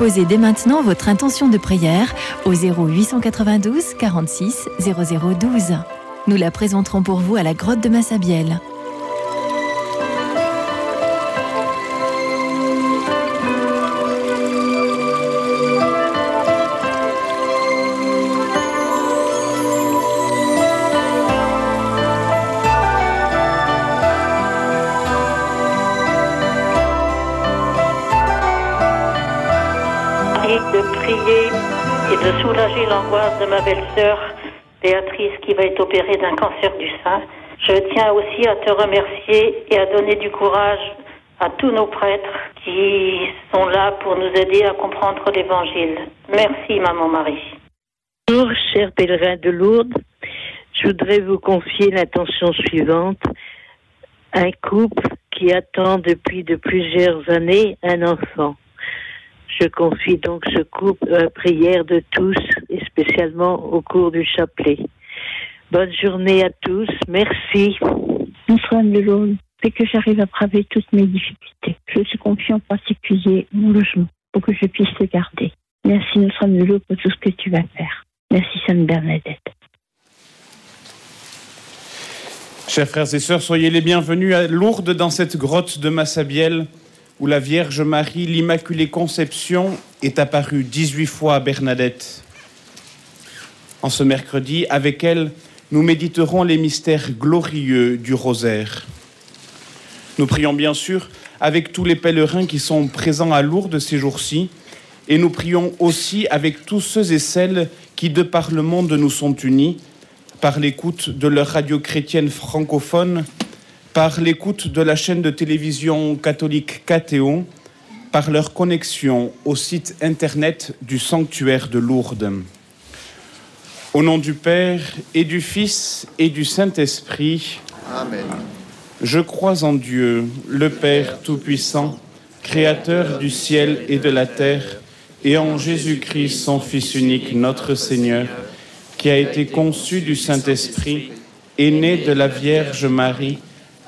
Déposez dès maintenant votre intention de prière au 0892 46 0012. Nous la présenterons pour vous à la grotte de Massabielle. Soulager l'angoisse de ma belle-sœur Béatrice qui va être opérée d'un cancer du sein. Je tiens aussi à te remercier et à donner du courage à tous nos prêtres qui sont là pour nous aider à comprendre l'Évangile. Merci, Maman Marie. Bonjour, chers pèlerins de Lourdes. Je voudrais vous confier l'intention suivante. Un couple qui attend depuis de plusieurs années un enfant. Je confie donc ce couple à la prière de tous et spécialement au cours du chapelet. Bonne journée à tous. Merci. Bonsoir de Lourdes. C'est que j'arrive à braver toutes mes difficultés. Je suis confiant en particulier mon logement pour que je puisse le garder. Merci Notre Dame de Lourdes pour tout ce que tu vas faire. Merci Sainte Bernadette. Chers frères et sœurs, soyez les bienvenus à Lourdes dans cette grotte de Massabielle où la Vierge Marie, l'Immaculée Conception, est apparue 18 fois à Bernadette. En ce mercredi, avec elle, nous méditerons les mystères glorieux du rosaire. Nous prions bien sûr avec tous les pèlerins qui sont présents à Lourdes ces jours-ci, et nous prions aussi avec tous ceux et celles qui, de par le monde, nous sont unis, par l'écoute de leur radio chrétienne francophone, par l'écoute de la chaîne de télévision catholique KTO, par leur connexion au site internet du sanctuaire de Lourdes. Au nom du Père et du Fils et du Saint-Esprit, Amen. je crois en Dieu, le Père Tout-Puissant, Créateur du ciel et de la terre, et en Jésus-Christ, son Fils unique, notre Seigneur, qui a été conçu du Saint-Esprit, est né de la Vierge Marie,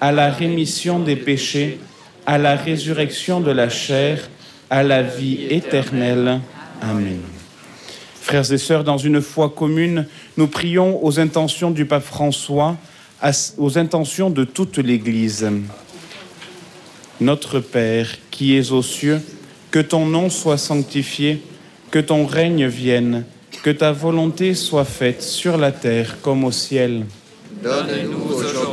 à la rémission des péchés, à la résurrection de la chair, à la vie éternelle. Amen. Frères et sœurs, dans une foi commune, nous prions aux intentions du pape François, aux intentions de toute l'Église. Notre Père, qui es aux cieux, que ton nom soit sanctifié, que ton règne vienne, que ta volonté soit faite sur la terre comme au ciel.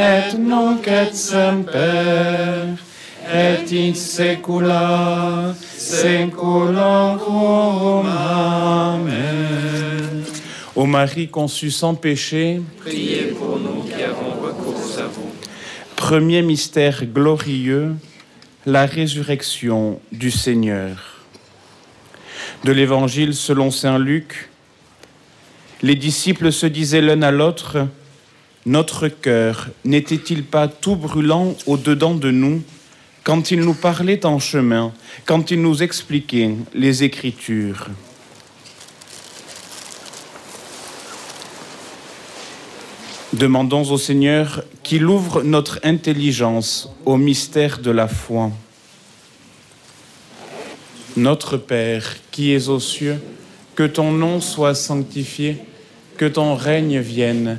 et nunc et semper et in saecula saeculorum. Amen. Ô Marie conçue sans péché, Priez pour nous qui avons recours à vous. Premier mystère glorieux, la résurrection du Seigneur. De l'Évangile selon Saint Luc, les disciples se disaient l'un à l'autre, Notre cœur n'était-il pas tout brûlant au-dedans de nous quand il nous parlait en chemin, quand il nous expliquait les Écritures? Demandons au Seigneur qu'il ouvre notre intelligence au mystère de la foi. Notre Père qui es aux cieux, que ton nom soit sanctifié, que ton règne vienne,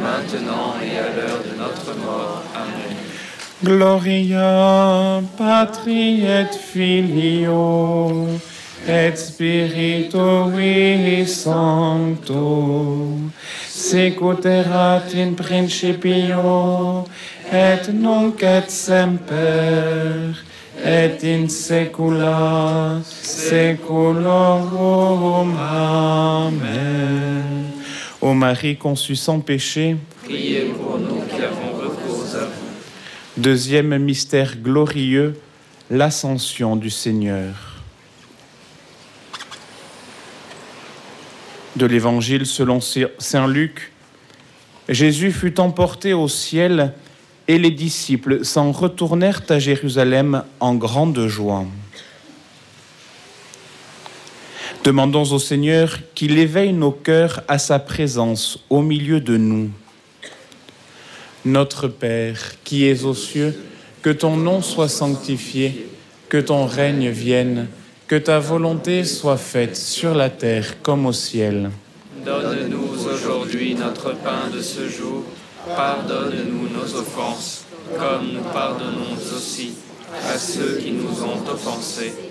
maintenant et à l'heure de notre mort. Amen. Gloria Patri et Filio et Spiritui Sancto sicut erat in principio et nunc et semper et in saecula saeculorum. Amen. Ô Marie conçue sans péché, Priez pour nous qui avons recours à vous. Deuxième mystère glorieux, l'ascension du Seigneur. De l'Évangile selon Saint Luc, Jésus fut emporté au ciel et les disciples s'en retournèrent à Jérusalem en grande joie. Demandons au Seigneur qu'il éveille nos cœurs à sa présence au milieu de nous. Notre Père, qui es aux cieux, que ton nom soit sanctifié, que ton règne vienne, que ta volonté soit faite sur la terre comme au ciel. Donne-nous aujourd'hui notre pain de ce jour. Pardonne-nous nos offenses, comme nous pardonnons aussi à ceux qui nous ont offensés.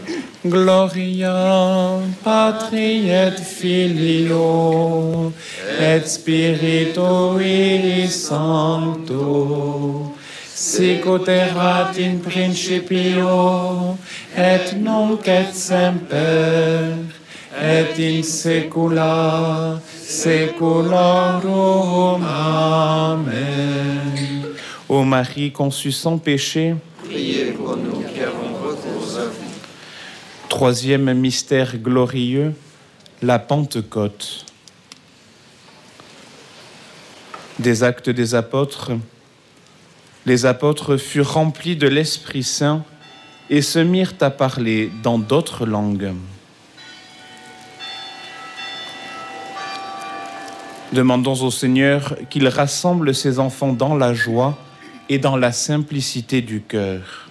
Gloria Patri et Filio et Spiritui Sancto sicut erat in principio et nunc et semper et in saecula saeculorum. Amen. Ô Marie conçue sans péché, Priez pour nous qui avons recours à vous. Troisième mystère glorieux, la Pentecôte. Des actes des apôtres, les apôtres furent remplis de l'Esprit Saint et se mirent à parler dans d'autres langues. Demandons au Seigneur qu'il rassemble ses enfants dans la joie et dans la simplicité du cœur.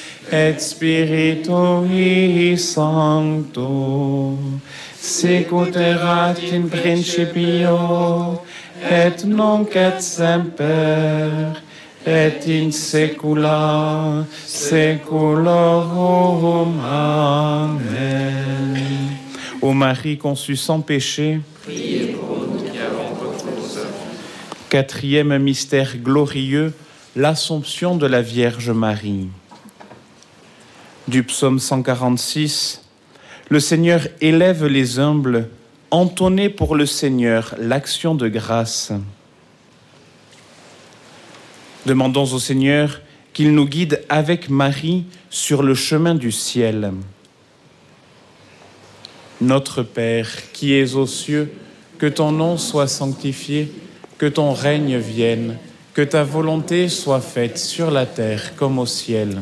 et Spiritui Sancto sicut erat in principio et nunc et semper et in saecula saeculorum. Amen. Ô Marie conçue sans péché, Priez. Quatrième mystère glorieux, l'Assomption de la Vierge Marie. Du psaume 146, Le Seigneur élève les humbles, entonnez pour le Seigneur l'action de grâce. Demandons au Seigneur qu'il nous guide avec Marie sur le chemin du ciel. Notre Père, qui es aux cieux, que ton nom soit sanctifié, que ton règne vienne, que ta volonté soit faite sur la terre comme au ciel.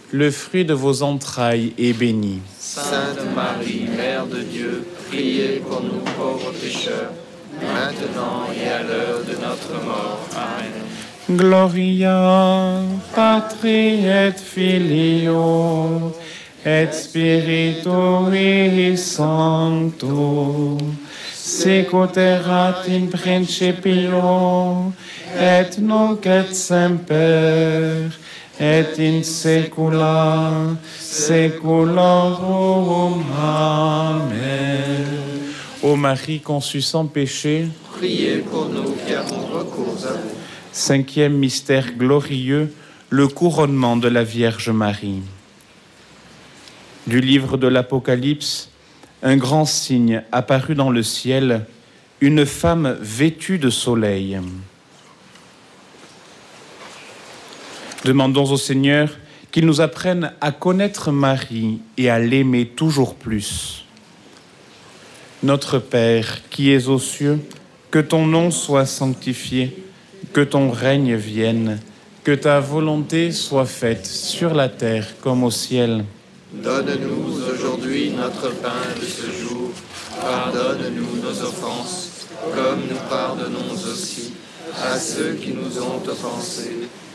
le fruit de vos entrailles, est béni. Sainte Marie, Mère de Dieu, priez pour nous pauvres pécheurs, maintenant et à l'heure de notre mort. Amen. Gloria Patri et Filio et Spiritui Sancto sicut erat in principio et nunc et semper et in saecula saeculorum. Amen. Ô Marie conçue sans péché, Priez pour nous qui avons recours à vous. Cinquième mystère glorieux, le couronnement de la Vierge Marie. Du livre de l'Apocalypse, un grand signe apparut dans le ciel, une femme vêtue de soleil. Demandons au Seigneur qu'il nous apprenne à connaître Marie et à l'aimer toujours plus. Notre Père qui es aux cieux, que ton nom soit sanctifié, que ton règne vienne, que ta volonté soit faite sur la terre comme au ciel. Donne-nous aujourd'hui notre pain de ce jour. Pardonne-nous nos offenses, comme nous pardonnons aussi à ceux qui nous ont offensés.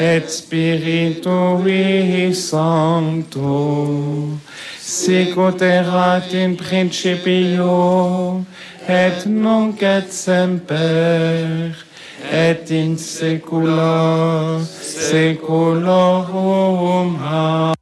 et Spiritui Sancto sicut in principio et nunc et semper et in saecula saeculorum Amen.